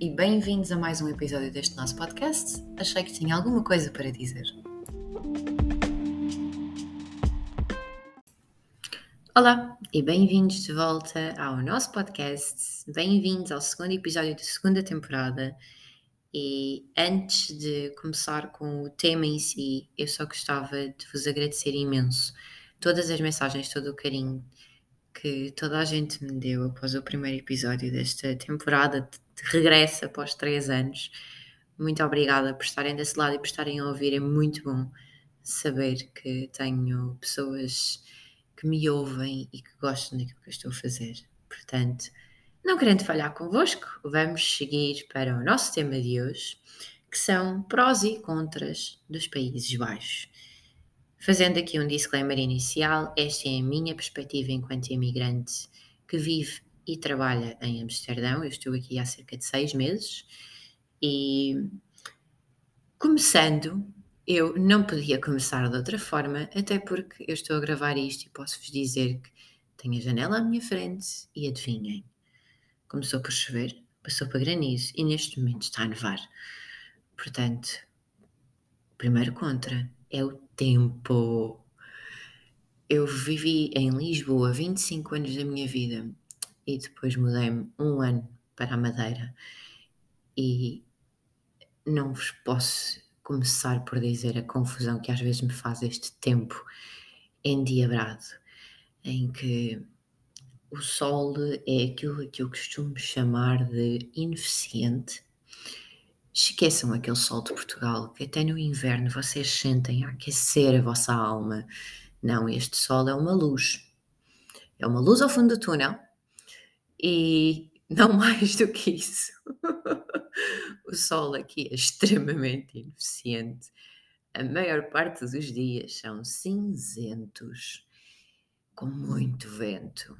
e bem-vindos a mais um episódio deste nosso podcast. Achei que tinha alguma coisa para dizer. Olá e bem-vindos de volta ao nosso podcast. Bem-vindos ao segundo episódio da segunda temporada. E antes de começar com o tema em si, eu só gostava de vos agradecer imenso todas as mensagens, todo o carinho que toda a gente me deu após o primeiro episódio desta temporada de regresso após três anos. Muito obrigada por estarem desse lado e por estarem a ouvir. É muito bom saber que tenho pessoas que me ouvem e que gostam daquilo que eu estou a fazer. Portanto, não querendo falhar convosco, vamos seguir para o nosso tema de hoje, que são prós e contras dos Países Baixos. Fazendo aqui um disclaimer inicial, esta é a minha perspectiva enquanto imigrante que vive e trabalha em Amsterdão. Eu estou aqui há cerca de seis meses e, começando, eu não podia começar de outra forma, até porque eu estou a gravar isto e posso-vos dizer que tenho a janela à minha frente e adivinhem, começou por chover, passou para granizo e neste momento está a nevar. Portanto, primeiro contra é o tempo. Eu vivi em Lisboa 25 anos da minha vida e depois mudei-me um ano para a Madeira e não vos posso começar por dizer a confusão que às vezes me faz este tempo endiabrado, em que o sol é aquilo que eu costumo chamar de ineficiente Esqueçam aquele sol de Portugal que até no inverno vocês sentem a aquecer a vossa alma. Não, este sol é uma luz. É uma luz ao fundo do túnel e não mais do que isso. o sol aqui é extremamente ineficiente. A maior parte dos dias são cinzentos, com muito vento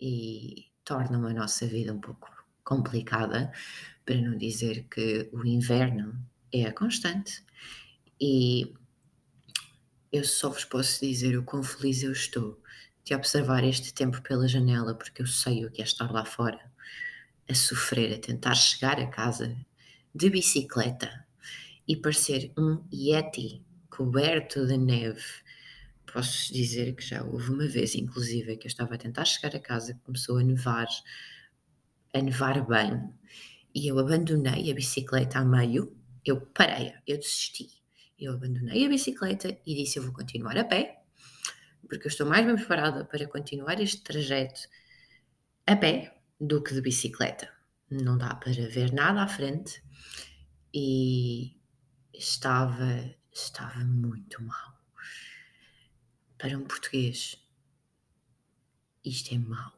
e tornam a nossa vida um pouco complicada, para não dizer que o inverno é constante. E eu só vos posso dizer o quão feliz eu estou de observar este tempo pela janela, porque eu sei o que é estar lá fora, a sofrer, a tentar chegar a casa de bicicleta e parecer um Yeti coberto de neve. Posso dizer que já houve uma vez, inclusive, que eu estava a tentar chegar a casa, começou a nevar, a nevar bem, e eu abandonei a bicicleta a meio, eu parei, eu desisti. Eu abandonei a bicicleta e disse: Eu vou continuar a pé, porque eu estou mais bem preparada para continuar este trajeto a pé do que de bicicleta. Não dá para ver nada à frente e estava, estava muito mal. Para um português, isto é mau.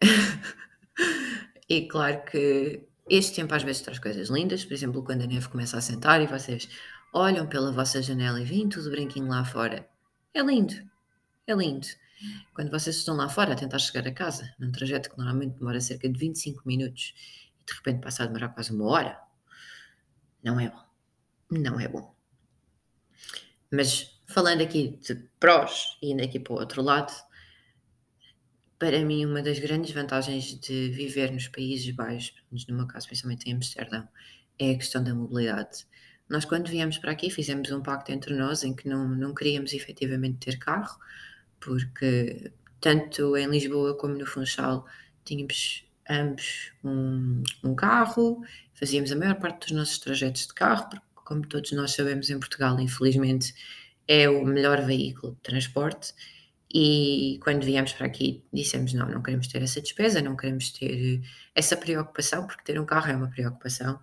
e claro que este tempo às vezes traz coisas lindas, por exemplo, quando a neve começa a sentar e vocês olham pela vossa janela e veem tudo branquinho lá fora. É lindo, é lindo. Quando vocês estão lá fora a tentar chegar a casa, num trajeto que normalmente demora cerca de 25 minutos e de repente passa a demorar quase uma hora, não é bom. Não é bom. Mas falando aqui de prós e indo aqui para o outro lado, para mim, uma das grandes vantagens de viver nos Países Baixos, no meu caso, principalmente em Amsterdão, é a questão da mobilidade. Nós, quando viemos para aqui, fizemos um pacto entre nós em que não, não queríamos efetivamente ter carro, porque tanto em Lisboa como no Funchal tínhamos ambos um, um carro, fazíamos a maior parte dos nossos trajetos de carro, porque, como todos nós sabemos, em Portugal, infelizmente, é o melhor veículo de transporte e quando viemos para aqui, dissemos: não, não queremos ter essa despesa, não queremos ter essa preocupação, porque ter um carro é uma preocupação.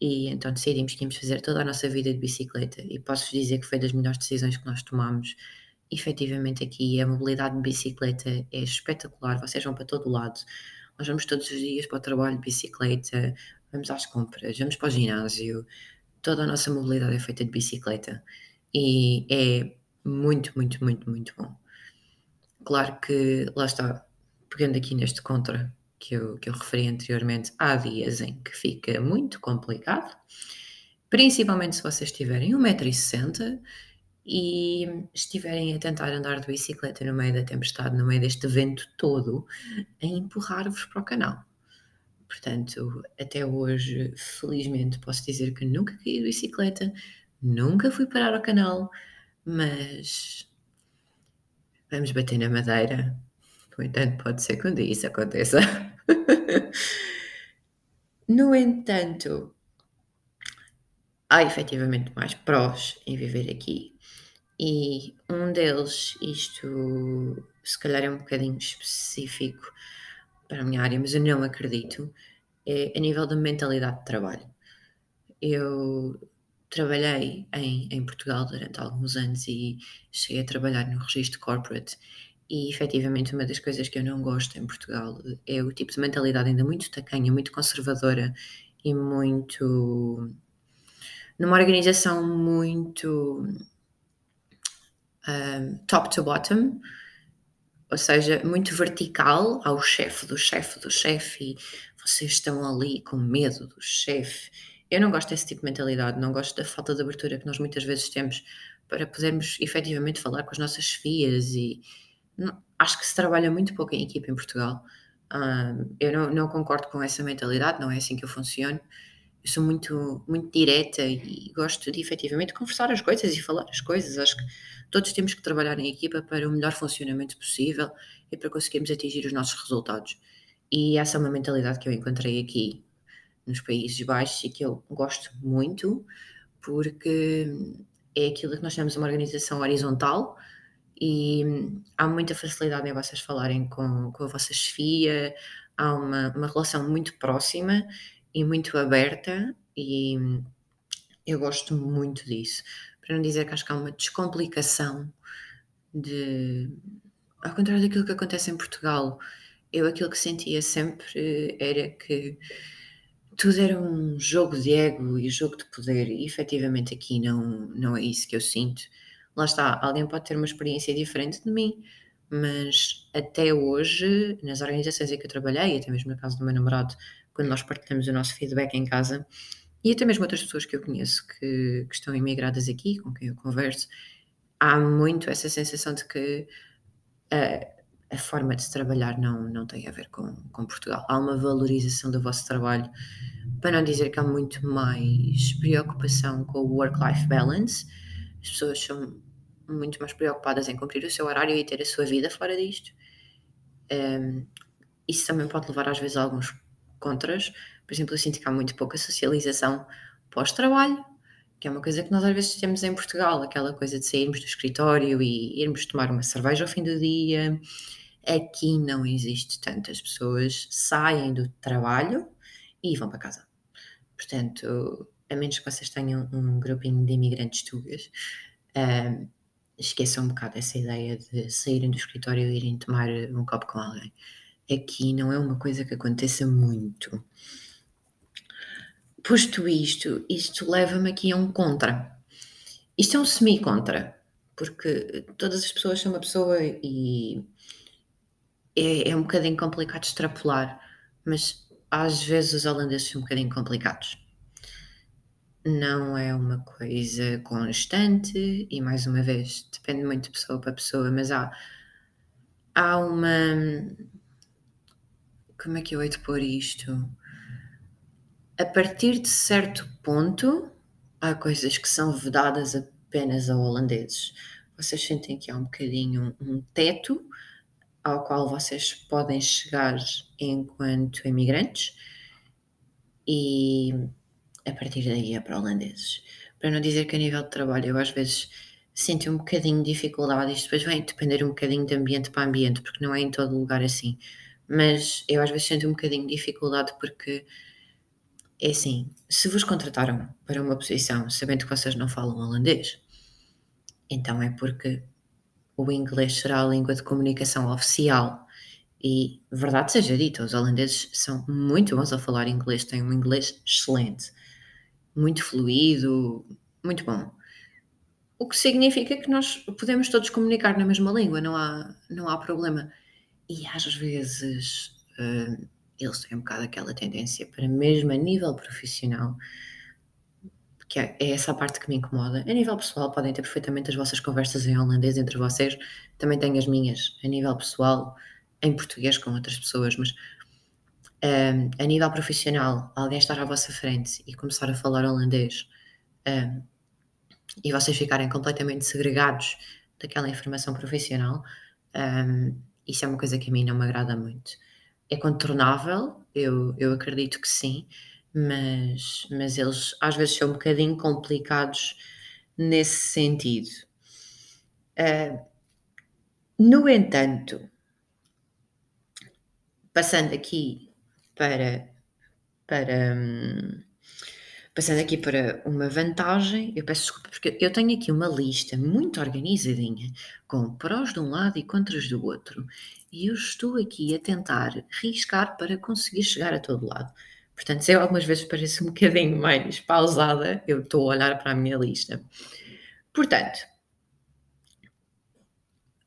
E então decidimos que íamos fazer toda a nossa vida de bicicleta. E posso-vos dizer que foi das melhores decisões que nós tomamos. Efetivamente, aqui a mobilidade de bicicleta é espetacular. Vocês vão para todo lado. Nós vamos todos os dias para o trabalho de bicicleta, vamos às compras, vamos para o ginásio. Toda a nossa mobilidade é feita de bicicleta. E é muito, muito, muito, muito bom. Claro que, lá está, pegando aqui neste contra que eu, que eu referi anteriormente, há dias em que fica muito complicado, principalmente se vocês tiverem 1,60m e estiverem a tentar andar de bicicleta no meio da tempestade, no meio deste vento todo, a empurrar-vos para o canal. Portanto, até hoje, felizmente, posso dizer que nunca caí de bicicleta, nunca fui parar ao canal, mas vamos bater na madeira. No entanto, pode ser que um dia isso aconteça. no entanto, há efetivamente mais prós em viver aqui. E um deles, isto se calhar é um bocadinho específico para a minha área, mas eu não acredito, é a nível da mentalidade de trabalho. Eu trabalhei em, em Portugal durante alguns anos e cheguei a trabalhar no registro corporate e efetivamente uma das coisas que eu não gosto em Portugal é o tipo de mentalidade ainda muito tacanha, muito conservadora e muito numa organização muito um, top to bottom, ou seja, muito vertical ao chefe do chefe do chefe e vocês estão ali com medo do chefe. Eu não gosto desse tipo de mentalidade, não gosto da falta de abertura que nós muitas vezes temos para podermos efetivamente falar com as nossas filhas e não, acho que se trabalha muito pouco em equipa em Portugal. Um, eu não, não, concordo com essa mentalidade, não é assim que eu funciono. Eu sou muito, muito direta e gosto de efetivamente conversar as coisas e falar as coisas. Acho que todos temos que trabalhar em equipa para o melhor funcionamento possível e para conseguirmos atingir os nossos resultados. E essa é uma mentalidade que eu encontrei aqui nos Países Baixos e que eu gosto muito, porque é aquilo que nós chamamos uma organização horizontal e há muita facilidade em vocês falarem com, com a vossa chefia, há uma, uma relação muito próxima e muito aberta e eu gosto muito disso. Para não dizer que acho que há uma descomplicação de. Ao contrário daquilo que acontece em Portugal, eu aquilo que sentia sempre era que tudo era um jogo de ego e jogo de poder, e efetivamente aqui não, não é isso que eu sinto. Lá está, alguém pode ter uma experiência diferente de mim, mas até hoje, nas organizações em que eu trabalhei, até mesmo no caso do meu namorado, quando nós partilhamos o nosso feedback em casa, e até mesmo outras pessoas que eu conheço que, que estão imigradas aqui, com quem eu converso, há muito essa sensação de que a, a forma de se trabalhar não, não tem a ver com, com Portugal. Há uma valorização do vosso trabalho, para não dizer que há muito mais preocupação com o work-life balance. As pessoas são muito mais preocupadas em cumprir o seu horário e ter a sua vida fora disto. Um, isso também pode levar às vezes a alguns contras. Por exemplo, eu sinto que há muito pouca socialização pós-trabalho, que é uma coisa que nós às vezes temos em Portugal, aquela coisa de sairmos do escritório e irmos tomar uma cerveja ao fim do dia. Aqui não existe tanto. As pessoas saem do trabalho e vão para casa. Portanto, a menos que vocês tenham um grupinho de imigrantes tugas, um, esqueçam um bocado essa ideia de saírem do escritório e irem tomar um copo com alguém aqui não é uma coisa que aconteça muito. Posto isto, isto leva-me aqui a um contra. Isto é um semi-contra, porque todas as pessoas são uma pessoa e é, é um bocadinho complicado extrapolar, mas às vezes os holandeses são um bocadinho complicados. Não é uma coisa constante e, mais uma vez, depende muito de pessoa para pessoa, mas há, há uma como é que eu hei de pôr isto? A partir de certo ponto, há coisas que são vedadas apenas a holandeses. Vocês sentem que há um bocadinho um teto ao qual vocês podem chegar enquanto imigrantes e a partir daí é para holandeses. Para não dizer que a nível de trabalho eu às vezes sinto um bocadinho de dificuldade, isto depois vem depender um bocadinho de ambiente para ambiente, porque não é em todo lugar assim mas eu às vezes sinto um bocadinho de dificuldade porque é assim, se vos contrataram para uma posição sabendo que vocês não falam holandês, então é porque o inglês será a língua de comunicação oficial. E verdade seja dita, os holandeses são muito bons a falar inglês, têm um inglês excelente, muito fluido, muito bom. O que significa que nós podemos todos comunicar na mesma língua, não há, não há problema. E às vezes uh, eles têm um bocado aquela tendência para, mesmo a nível profissional, que é, é essa parte que me incomoda. A nível pessoal, podem ter perfeitamente as vossas conversas em holandês entre vocês, também tenho as minhas, a nível pessoal, em português com outras pessoas, mas Um, a nível profissional, alguém estar à vossa frente e começar a falar holandês um, e vocês ficarem completamente segregados daquela informação profissional, um, isso é uma coisa que a mim não me agrada muito. É contornável, eu, eu acredito que sim, mas, mas eles às vezes são um bocadinho complicados nesse sentido. Uh, no entanto, passando aqui para, para hum, passando aqui para uma vantagem, eu peço desculpa porque eu tenho aqui uma lista muito organizadinha com prós de um lado e contras do outro e eu estou aqui a tentar riscar para conseguir chegar a todo lado. Portanto, se eu algumas vezes pareço um bocadinho mais pausada, eu estou a olhar para a minha lista. Portanto,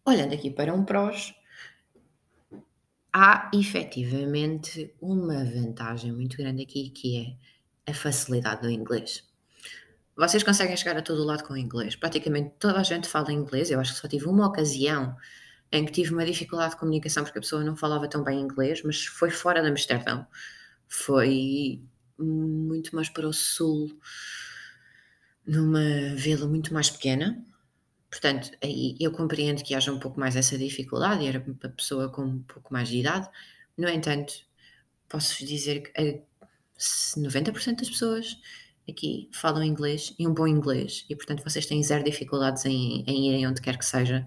olhando aqui para um prós, há efetivamente uma vantagem muito grande aqui que é a facilidade do inglês. Vocês conseguem chegar a todo lado com o inglês. Praticamente toda a gente fala inglês. Eu acho que só tive uma ocasião em que tive uma dificuldade de comunicação porque a pessoa não falava tão bem inglês, mas foi fora de Amsterdão. Foi muito mais para o sul, numa vila muito mais pequena, Portanto, aí eu compreendo que haja um pouco mais essa dificuldade, era uma pessoa com um pouco mais de idade. No entanto, posso dizer que 90% das pessoas aqui falam inglês e um bom inglês, e portanto vocês têm zero dificuldades em, em irem onde quer que seja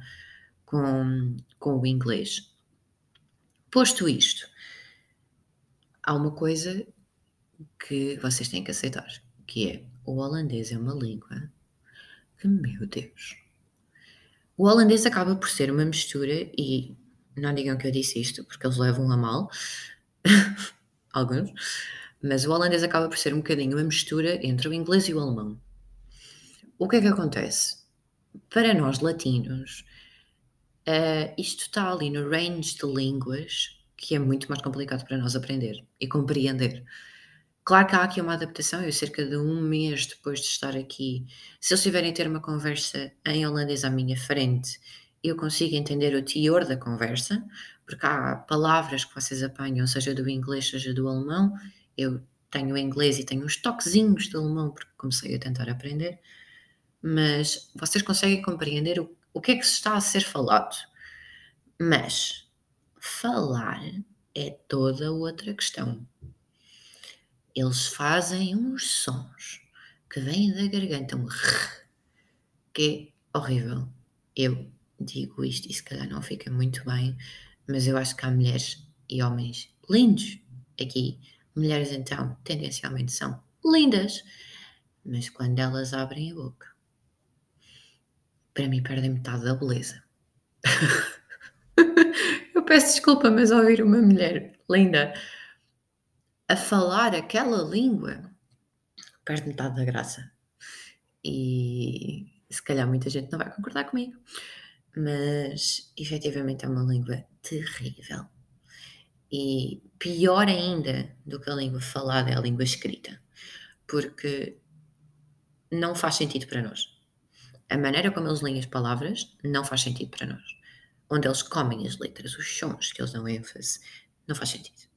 com, com o inglês. Posto isto, há uma coisa que vocês têm que aceitar, que é o holandês é uma língua que, meu Deus, o holandês acaba por ser uma mistura, e não digam que eu disse isto, porque eles levam a mal, alguns, mas o holandês acaba por ser um bocadinho uma mistura entre o inglês e o alemão. O que é que acontece? Para nós latinos, uh, isto está ali no range de línguas que é muito mais complicado para nós aprender e compreender. Claro que há aqui uma adaptação, eu cerca de um mês depois de estar aqui, se eles tiverem ter uma conversa em holandês à minha frente, eu consigo entender o teor da conversa, porque há palavras que vocês apanham, seja do inglês, seja do alemão, eu tenho inglês e tenho uns toquezinhos de alemão, porque comecei a tentar aprender, mas vocês conseguem compreender o, o que é que se está a ser falado. Mas falar é toda outra questão eles fazem uns sons que vêm da garganta, um rrr, que é horrível. Eu digo isto e se calhar não fica muito bem, mas eu acho que há mulheres e homens lindos aqui. Mulheres então tendencialmente são lindas, mas quando elas abrem a boca, para mim perdem metade da beleza. eu peço desculpa, mas ouvir uma mulher linda a falar aquela língua, perde metade da graça. E se calhar muita gente não vai concordar comigo, mas efetivamente é uma língua terrível. E pior ainda do que a língua falada é a língua escrita, porque não faz sentido para nós. A maneira como eles leem as palavras não faz sentido para nós. Onde eles comem as letras, os sons que eles dão ênfase, não faz sentido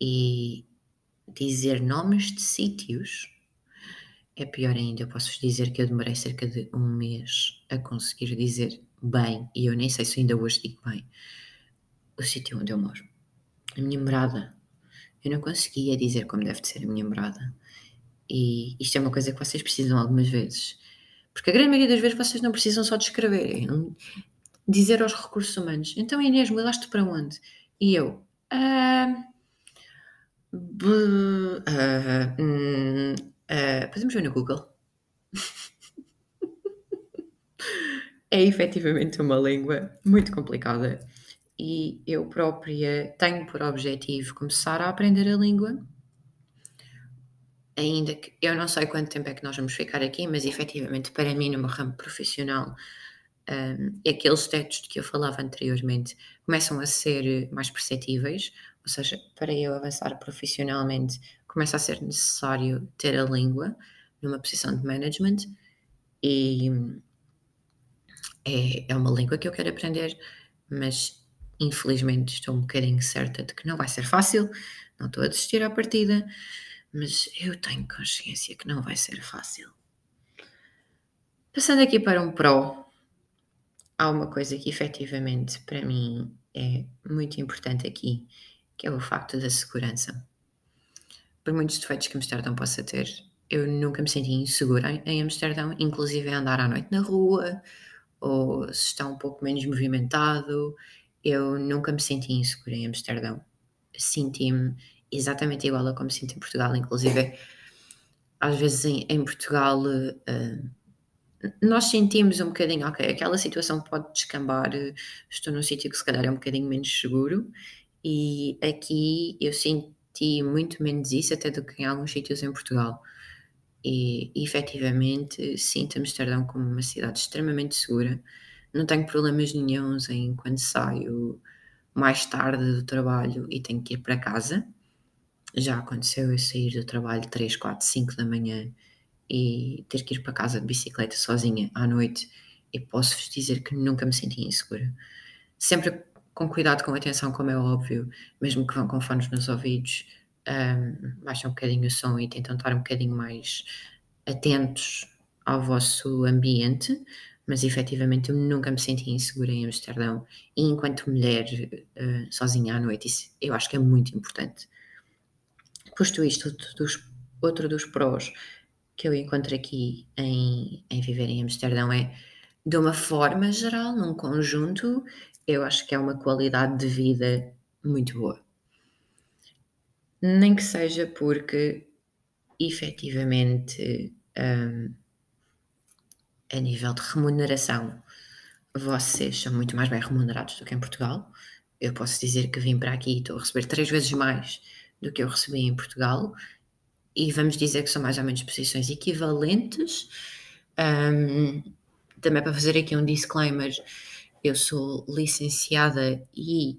e dizer nomes de sítios é pior ainda. Eu posso dizer que eu demorei cerca de um mês a conseguir dizer bem, e eu nem sei se ainda hoje digo bem, o sítio onde eu moro. A minha morada. Eu não conseguia dizer como deve de ser a minha morada. E isto é uma coisa que vocês precisam algumas vezes. Porque a grande maioria das vezes vocês não precisam só de escrever, dizer aos recursos humanos. Então, Inês, mudaste para onde? E eu, ah, uh, uh, podemos ver no Google. é efetivamente uma língua muito complicada e eu própria tenho por objetivo começar a aprender a língua. Ainda que eu não sei quanto tempo é que nós vamos ficar aqui, mas efetivamente para mim, no meu ramo profissional, um, aqueles tetos de que eu falava anteriormente começam a ser mais perceptíveis, ou seja, para eu avançar profissionalmente, começa a ser necessário ter a língua numa posição de management e é, é uma língua que eu quero aprender, mas infelizmente estou um bocadinho certa de que não vai ser fácil, não estou a desistir à partida, mas eu tenho consciência que não vai ser fácil. Passando aqui para um pró, há uma coisa que efetivamente para mim é muito importante aqui, que é o facto da segurança. Por muitos defeitos que Amsterdão possa ter, eu nunca me senti insegura em Amsterdão, inclusive andar à noite na rua, ou se está um pouco menos movimentado, eu nunca me senti insegura em Amsterdão. Senti-me exatamente igual a como sinto em Portugal, inclusive às vezes em, em Portugal uh, nós sentimos um bocadinho, ok, aquela situação pode descambar, estou num sítio que se calhar é um bocadinho menos seguro, e aqui eu senti muito menos isso até do que em alguns sítios em Portugal. E efetivamente sinto Amsterdão como uma cidade extremamente segura. Não tenho problemas nenhums em quando saio mais tarde do trabalho e tenho que ir para casa. Já aconteceu eu sair do trabalho 3, 4, 5 da manhã e ter que ir para casa de bicicleta sozinha à noite e posso-vos dizer que nunca me senti insegura. Sempre com cuidado, com atenção, como é óbvio, mesmo que vão com fones nos ouvidos, um, baixam um bocadinho o som e tentam estar um bocadinho mais atentos ao vosso ambiente, mas efetivamente eu nunca me senti insegura em Amsterdão e enquanto mulher uh, sozinha à noite, isso eu acho que é muito importante. Posto isto, outro dos, outro dos prós que eu encontro aqui em, em viver em Amsterdão é, de uma forma geral, num conjunto, eu acho que é uma qualidade de vida muito boa. Nem que seja porque, efetivamente, um, a nível de remuneração, vocês são muito mais bem remunerados do que em Portugal. Eu posso dizer que vim para aqui e estou a receber três vezes mais do que eu recebi em Portugal e vamos dizer que são mais ou menos posições equivalentes. Um, também para fazer aqui um disclaimer, eu sou licenciada e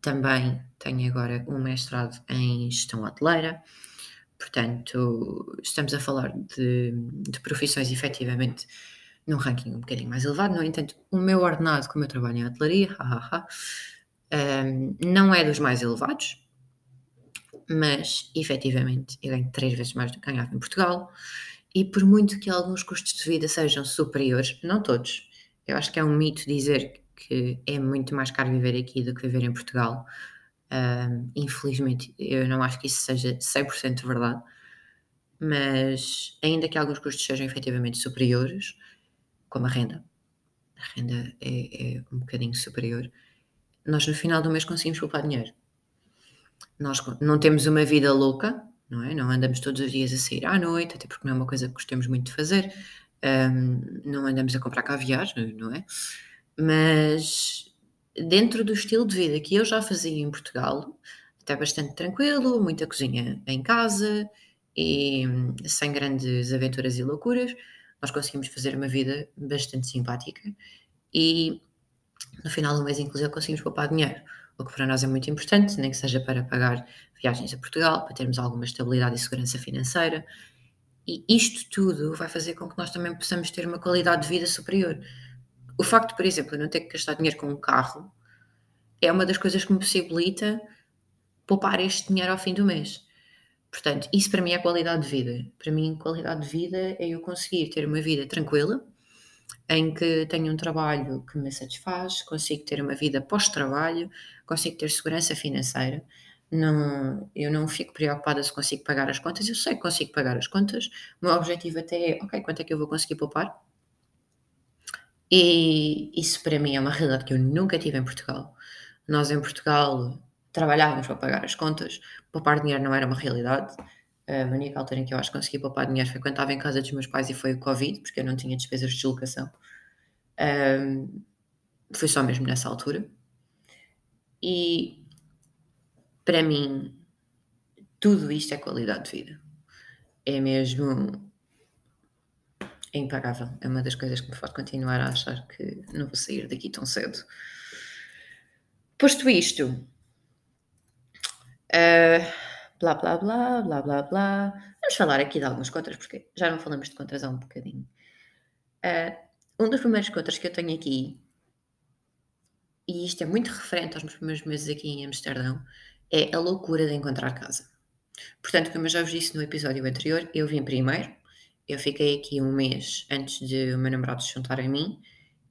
também tenho agora um mestrado em gestão hoteleira, portanto, estamos a falar de, de profissões efetivamente num ranking um bocadinho mais elevado. No entanto, o meu ordenado, como eu trabalho em hotelaria, um, não é dos mais elevados, mas efetivamente eu ganho três vezes mais do que ganhava em Portugal. E por muito que alguns custos de vida sejam superiores, não todos, eu acho que é um mito dizer que é muito mais caro viver aqui do que viver em Portugal. Infelizmente, eu não acho que isso seja 100% verdade, mas ainda que alguns custos sejam efetivamente superiores, como a renda, a renda é, é um bocadinho superior, nós no final do mês conseguimos poupar dinheiro. Nós não temos uma vida louca, não é? Não andamos todos os dias a sair à noite, até porque não é uma coisa que gostamos muito de fazer. Um, não andamos a comprar caviar, não é? Mas dentro do estilo de vida que eu já fazia em Portugal, até bastante tranquilo, muita cozinha em casa e sem grandes aventuras e loucuras, nós conseguimos fazer uma vida bastante simpática e no final do mês, inclusive, conseguimos poupar dinheiro o que para nós é muito importante, nem que seja para pagar viagens a Portugal, para termos alguma estabilidade e segurança financeira. E isto tudo vai fazer com que nós também possamos ter uma qualidade de vida superior. O facto, por exemplo, de não ter que gastar dinheiro com um carro é uma das coisas que me possibilita poupar este dinheiro ao fim do mês. Portanto, isso para mim é qualidade de vida. Para mim, qualidade de vida é eu conseguir ter uma vida tranquila, em que tenho um trabalho que me satisfaz, consigo ter uma vida pós-trabalho, consigo ter segurança financeira. Não, eu não fico preocupada se consigo pagar as contas, eu sei que consigo pagar as contas. O meu objetivo até é, ok, quanto é que eu vou conseguir poupar? E isso para mim é uma realidade que eu nunca tive em Portugal. Nós em Portugal trabalhávamos para pagar as contas, poupar dinheiro não era uma realidade. A única altura em que eu acho que consegui poupar dinheiro foi quando estava em casa dos meus pais e foi o Covid, porque eu não tinha despesas de deslocação. Um, foi só mesmo nessa altura. E para mim, tudo isto é qualidade de vida. É mesmo é impagável. É uma das coisas que me faz continuar a achar que não vou sair daqui tão cedo. Posto isto, uh, blá blá blá, blá blá blá. Vamos falar aqui de alguns contras, porque já não falamos de contras há um bocadinho. Uh, um dos primeiros contras que eu tenho aqui, e isto é muito referente aos meus primeiros meses aqui em Amsterdão, é a loucura de encontrar casa. Portanto, como eu já vos disse no episódio anterior, eu vim primeiro, eu fiquei aqui um mês antes de o meu namorado se juntar a mim,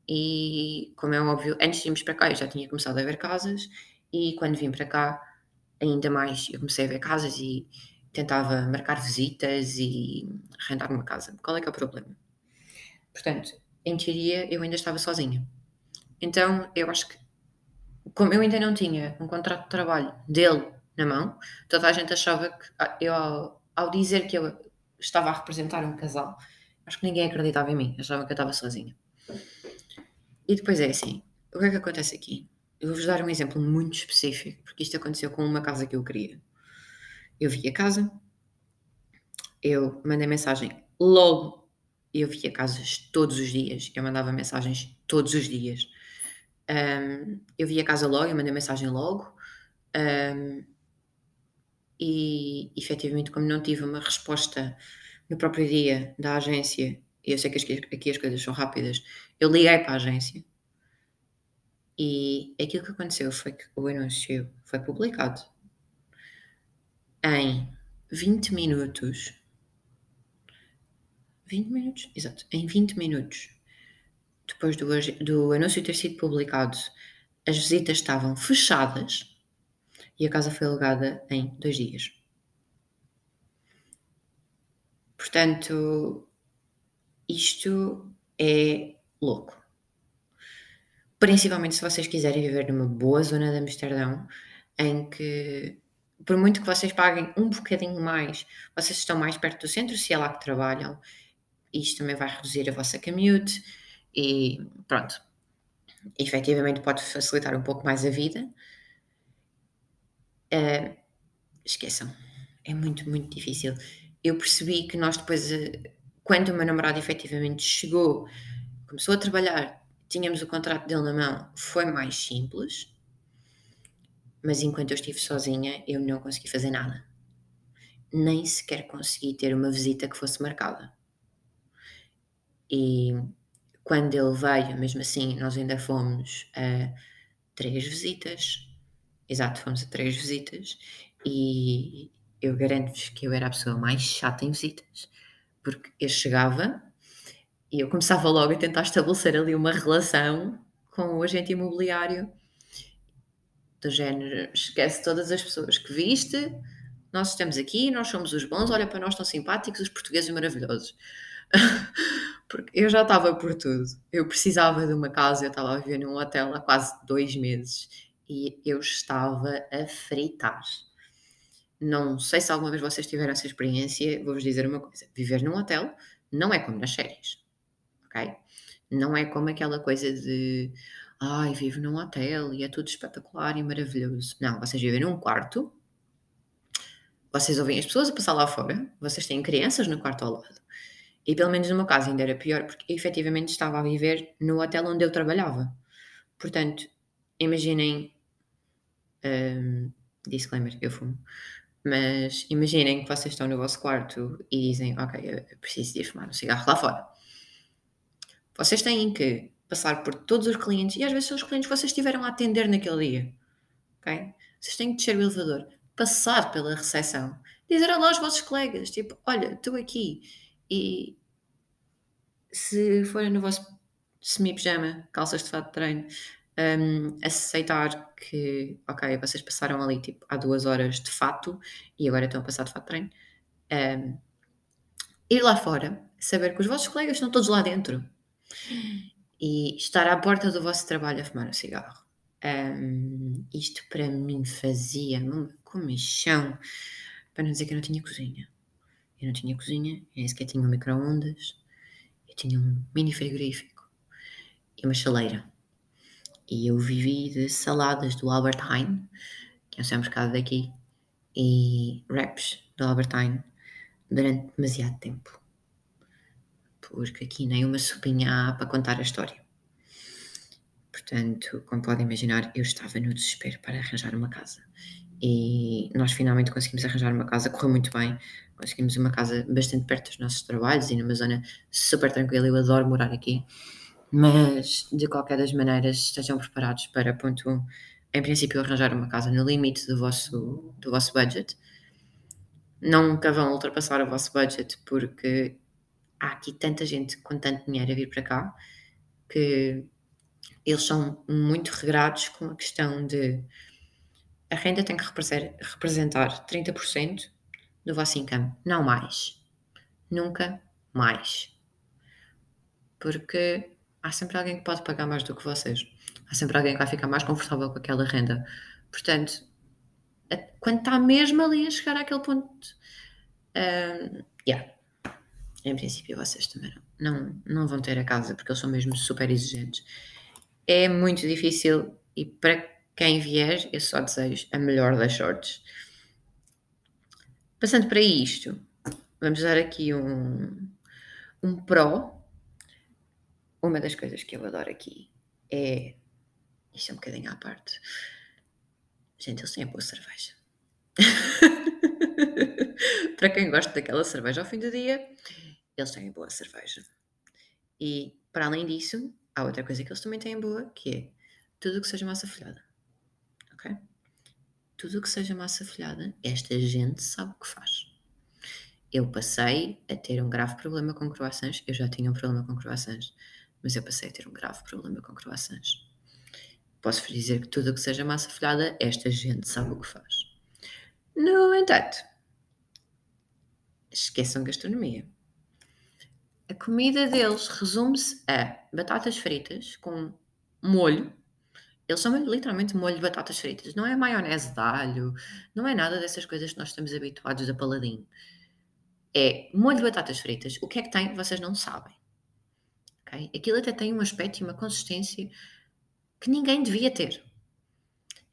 e como é óbvio, antes de irmos para cá eu já tinha começado a ver casas, e quando vim para cá, ainda mais, eu comecei a ver casas e tentava marcar visitas e arrendar uma casa. Qual é que é o problema? Portanto, em teoria, eu ainda estava sozinha. Então, eu acho que, como eu ainda não tinha um contrato de trabalho dele na mão, toda a gente achava que, ah, eu, ao, ao dizer que eu estava a representar um casal, acho que ninguém acreditava em mim, achavam que eu estava sozinha. E depois é assim, o que é que acontece aqui? Eu vou-vos dar um exemplo muito específico, porque isto aconteceu com uma casa que eu queria. Eu vi a casa, eu mandei mensagem logo, eu via casas todos os dias, eu mandava mensagens todos os dias. Um, eu vi a casa logo, eu mandei mensagem logo. Um, e efetivamente, como não tive uma resposta no próprio dia da agência, e eu sei que aqui as coisas são rápidas, eu liguei para a agência e aquilo que aconteceu foi que o anúncio foi publicado em 20 minutos. 20 minutos? Exato, em 20 minutos depois do, do anúncio ter sido publicado, as visitas estavam fechadas e a casa foi alugada em dois dias. Portanto, isto é louco. Principalmente se vocês quiserem viver numa boa zona de Amsterdão, em que, por muito que vocês paguem um bocadinho mais, vocês estão mais perto do centro, se é lá que trabalham, isto também vai reduzir a vossa commute e pronto. Efetivamente pode facilitar um pouco mais a vida. Uh, esqueçam, é muito, muito difícil. Eu percebi que nós depois, uh, quando o meu namorado efetivamente chegou, começou a trabalhar, tínhamos o contrato dele na mão, foi mais simples, mas enquanto eu estive sozinha, eu não consegui fazer nada. Nem sequer consegui ter uma visita que fosse marcada. E quando ele veio, mesmo assim, nós ainda fomos a três visitas. Exato, fomos a três visitas. E eu garanto-vos que eu era a pessoa mais chata em visitas. Porque eu chegava e eu começava logo a tentar estabelecer ali uma relação com o agente imobiliário do género, esquece todas as pessoas que viste, nós estamos aqui, nós somos os bons, olha para nós tão simpáticos, os portugueses maravilhosos. Porque eu já estava por tudo. Eu precisava de uma casa, eu estava a viver num hotel há quase dois meses e eu estava a fritar. Não sei se alguma vez vocês tiveram essa experiência, vou-vos dizer uma coisa: viver num hotel não é como nas séries, ok? Não é como aquela coisa de ai, vivo num hotel e é tudo espetacular e maravilhoso. Não, vocês vivem num quarto, vocês ouvem as pessoas a passar lá fora, vocês têm crianças no quarto ao lado e pelo menos no meu caso ainda era pior, porque efetivamente estava a viver no hotel onde eu trabalhava. Portanto, imaginem. Um, disclaimer, eu fumo. Mas imaginem que vocês estão no vosso quarto e dizem: Ok, eu preciso de ir fumar um cigarro lá fora. Vocês têm que passar por todos os clientes, e às vezes são os clientes que vocês estiveram a atender naquele dia. Ok? Vocês têm que descer o elevador, passar pela recepção, dizer olá aos vossos colegas: Tipo, olha, estou aqui. E, se forem no vosso semi-pijama, calças de fato de treino, um, aceitar que, ok, vocês passaram ali tipo há duas horas de fato e agora estão a passar de fato de treino, um, ir lá fora, saber que os vossos colegas estão todos lá dentro e estar à porta do vosso trabalho a fumar um cigarro. Um, isto para mim fazia uma comichão, para não dizer que eu não tinha cozinha. Eu não tinha cozinha, nem sequer tinha um micro-ondas, tinha um mini frigorífico e uma chaleira. E eu vivi de saladas do Albert Heijn, que é um supermercado daqui, e wraps do Albert Heijn durante demasiado tempo. Porque aqui nem uma sopinha há para contar a história. Portanto, como podem imaginar, eu estava no desespero para arranjar uma casa. E nós finalmente conseguimos arranjar uma casa, correu muito bem conseguimos uma casa bastante perto dos nossos trabalhos e numa zona super tranquila. Eu adoro morar aqui. Mas, de qualquer das maneiras, estejam preparados para, ponto 1, em princípio, arranjar uma casa no limite do vosso, do vosso budget. Nunca vão ultrapassar o vosso budget porque há aqui tanta gente com tanto dinheiro a vir para cá que eles são muito regrados com a questão de a renda tem que representar 30% do vosso income, não mais. Nunca mais. Porque há sempre alguém que pode pagar mais do que vocês. Há sempre alguém que vai ficar mais confortável com aquela renda. Portanto, quando está mesmo ali a chegar àquele ponto, um, yeah. em princípio vocês também não, não, não vão ter a casa porque eles são mesmo super exigentes. É muito difícil e para quem vier, eu só desejo a melhor das sortes. Passando para isto, vamos dar aqui um, um pró. Uma das coisas que eu adoro aqui é. Isto é um bocadinho à parte. Gente, eles têm boa cerveja. para quem gosta daquela cerveja ao fim do dia, eles têm boa cerveja. E, para além disso, há outra coisa que eles também têm boa, que é tudo o que seja massa folhada ok? Tudo o que seja massa folhada, esta gente sabe o que faz. Eu passei a ter um grave problema com croissants. Eu já tinha um problema com croissants, mas eu passei a ter um grave problema com croissants. Posso-vos dizer que tudo o que seja massa folhada, esta gente sabe o que faz. No entanto, esqueçam gastronomia. A comida deles resume-se a batatas fritas com molho eles são literalmente molho de batatas fritas. Não é maionese de alho, não é nada dessas coisas que nós estamos habituados a paladinho. É molho de batatas fritas. O que é que tem? Vocês não sabem. Okay? Aquilo até tem um aspecto e uma consistência que ninguém devia ter.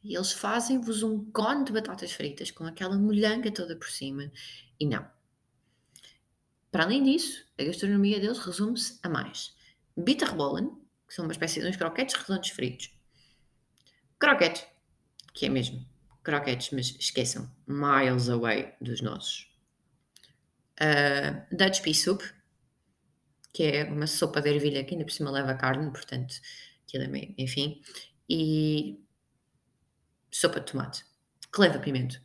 E eles fazem-vos um cone de batatas fritas com aquela molhanga toda por cima. E não. Para além disso, a gastronomia deles resume-se a mais. Bitterbollen, que são uma espécie de uns croquetes redondos fritos, Croquetes, que é mesmo croquetes, mas esqueçam, miles away dos nossos. Uh, Dutch pea soup, que é uma sopa de ervilha que ainda por cima leva carne, portanto, aquilo é meio, enfim. E sopa de tomate, que leva pimento.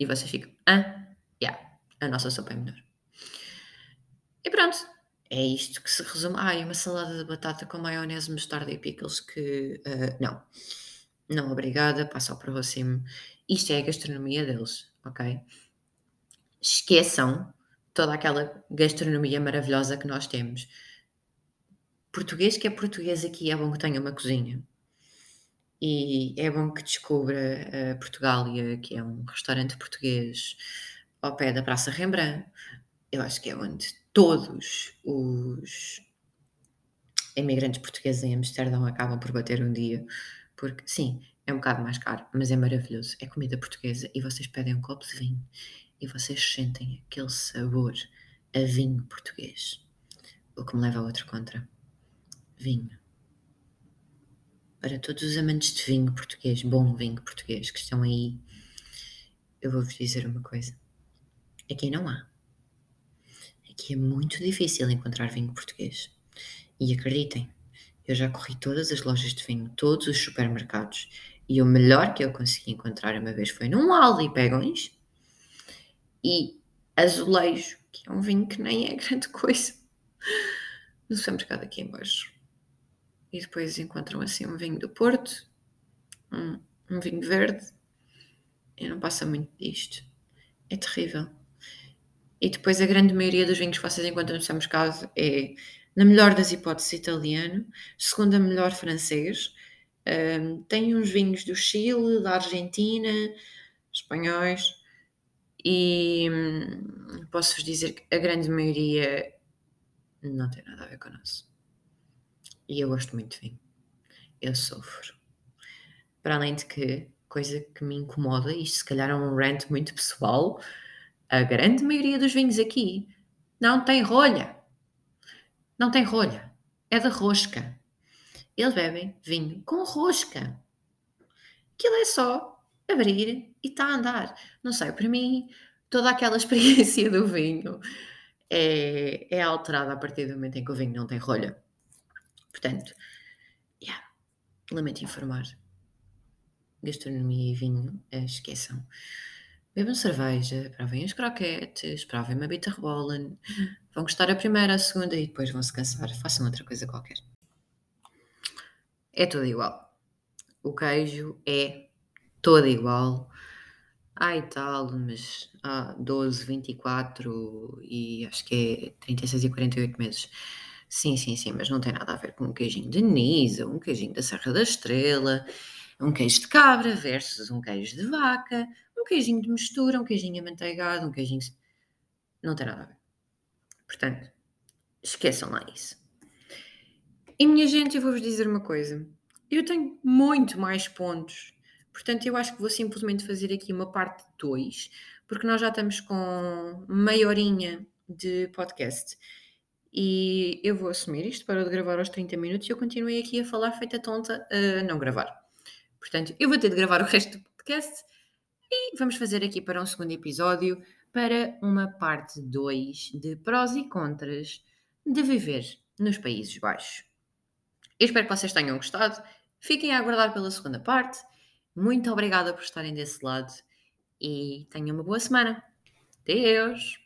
E vocês ficam, ah, yeah, a nossa sopa é melhor. E pronto, é isto que se resume. Ah, e uma salada de batata com maionese, mostarda e pickles que, uh, não. Não, obrigada, passa ao próximo. Isto é a gastronomia deles, ok? Esqueçam toda aquela gastronomia maravilhosa que nós temos. Português que é português aqui é bom que tenha uma cozinha. E é bom que descubra a Portugália, que é um restaurante português ao pé da Praça Rembrandt. Eu acho que é onde todos os imigrantes portugueses em Amsterdão acabam por bater um dia porque, sim, é um bocado mais caro, mas é maravilhoso. É comida portuguesa e vocês pedem um copo de vinho e vocês sentem aquele sabor a vinho português. O que me leva a outro contra. Vinho. Para todos os amantes de vinho português, bom vinho português que estão aí, eu vou-vos dizer uma coisa. Aqui não há. Aqui é muito difícil encontrar vinho português. E acreditem, eu já corri todas as lojas de vinho, todos os supermercados, e o melhor que eu consegui encontrar uma vez foi num Aldi Pegões e Azulejo, que é um vinho que nem é grande coisa, no supermercado aqui embaixo. E depois encontram assim um vinho do Porto, um, um vinho verde, e não passa muito disto. É terrível. E depois a grande maioria dos vinhos que vocês encontram no supermercado é na melhor das hipóteses, italiano, segunda melhor, francês. Um, tem uns vinhos do Chile, da Argentina, espanhóis, e hum, posso-vos dizer que a grande maioria não tem nada a ver com o nosso. E eu gosto muito de vinho. Eu sofro. Para além de que, coisa que me incomoda, isto se calhar é um rant muito pessoal, a grande maioria dos vinhos aqui não tem rolha. Não tem rolha, é de rosca. Eles bebem vinho com rosca. Aquilo é só abrir e está a andar. Não sei, para mim, toda aquela experiência do vinho é, é alterada a partir do momento em que o vinho não tem rolha. Portanto, yeah, lamento informar. Gastronomia e vinho, eh, esqueçam. Bebam cerveja, provem os croquetes, provem uma bita rebolan. Vão gostar a primeira, a segunda e depois vão se cansar. Façam outra coisa qualquer. É tudo igual. O queijo é todo igual. Ai tal, mas há 12, 24 e acho que é 36 e 48 meses. Sim, sim, sim, mas não tem nada a ver com um queijinho de Nisa, um queijinho da Serra da Estrela, um queijo de cabra versus um queijo de vaca, um queijinho de mistura, um queijinho amanteigado, um queijinho. Não tem nada a ver. Portanto, esqueçam lá isso. E minha gente, eu vou-vos dizer uma coisa. Eu tenho muito mais pontos. Portanto, eu acho que vou simplesmente fazer aqui uma parte 2, porque nós já estamos com meia horinha de podcast. E eu vou assumir isto para de gravar aos 30 minutos e eu continuei aqui a falar feita tonta a não gravar. Portanto, eu vou ter de gravar o resto do podcast e vamos fazer aqui para um segundo episódio para uma parte 2 de prós e contras de viver nos Países Baixos. Eu espero que vocês tenham gostado. Fiquem a aguardar pela segunda parte. Muito obrigada por estarem desse lado e tenham uma boa semana. Deus!